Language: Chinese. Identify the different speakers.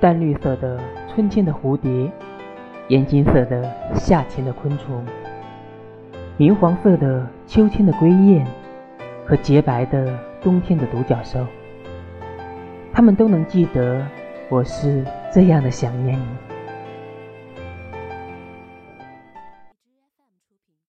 Speaker 1: 淡绿色的春天的蝴蝶，眼金色的夏天的昆虫，明黄色的秋天的归雁，和洁白的冬天的独角兽，他们都能记得我是这样的想念你。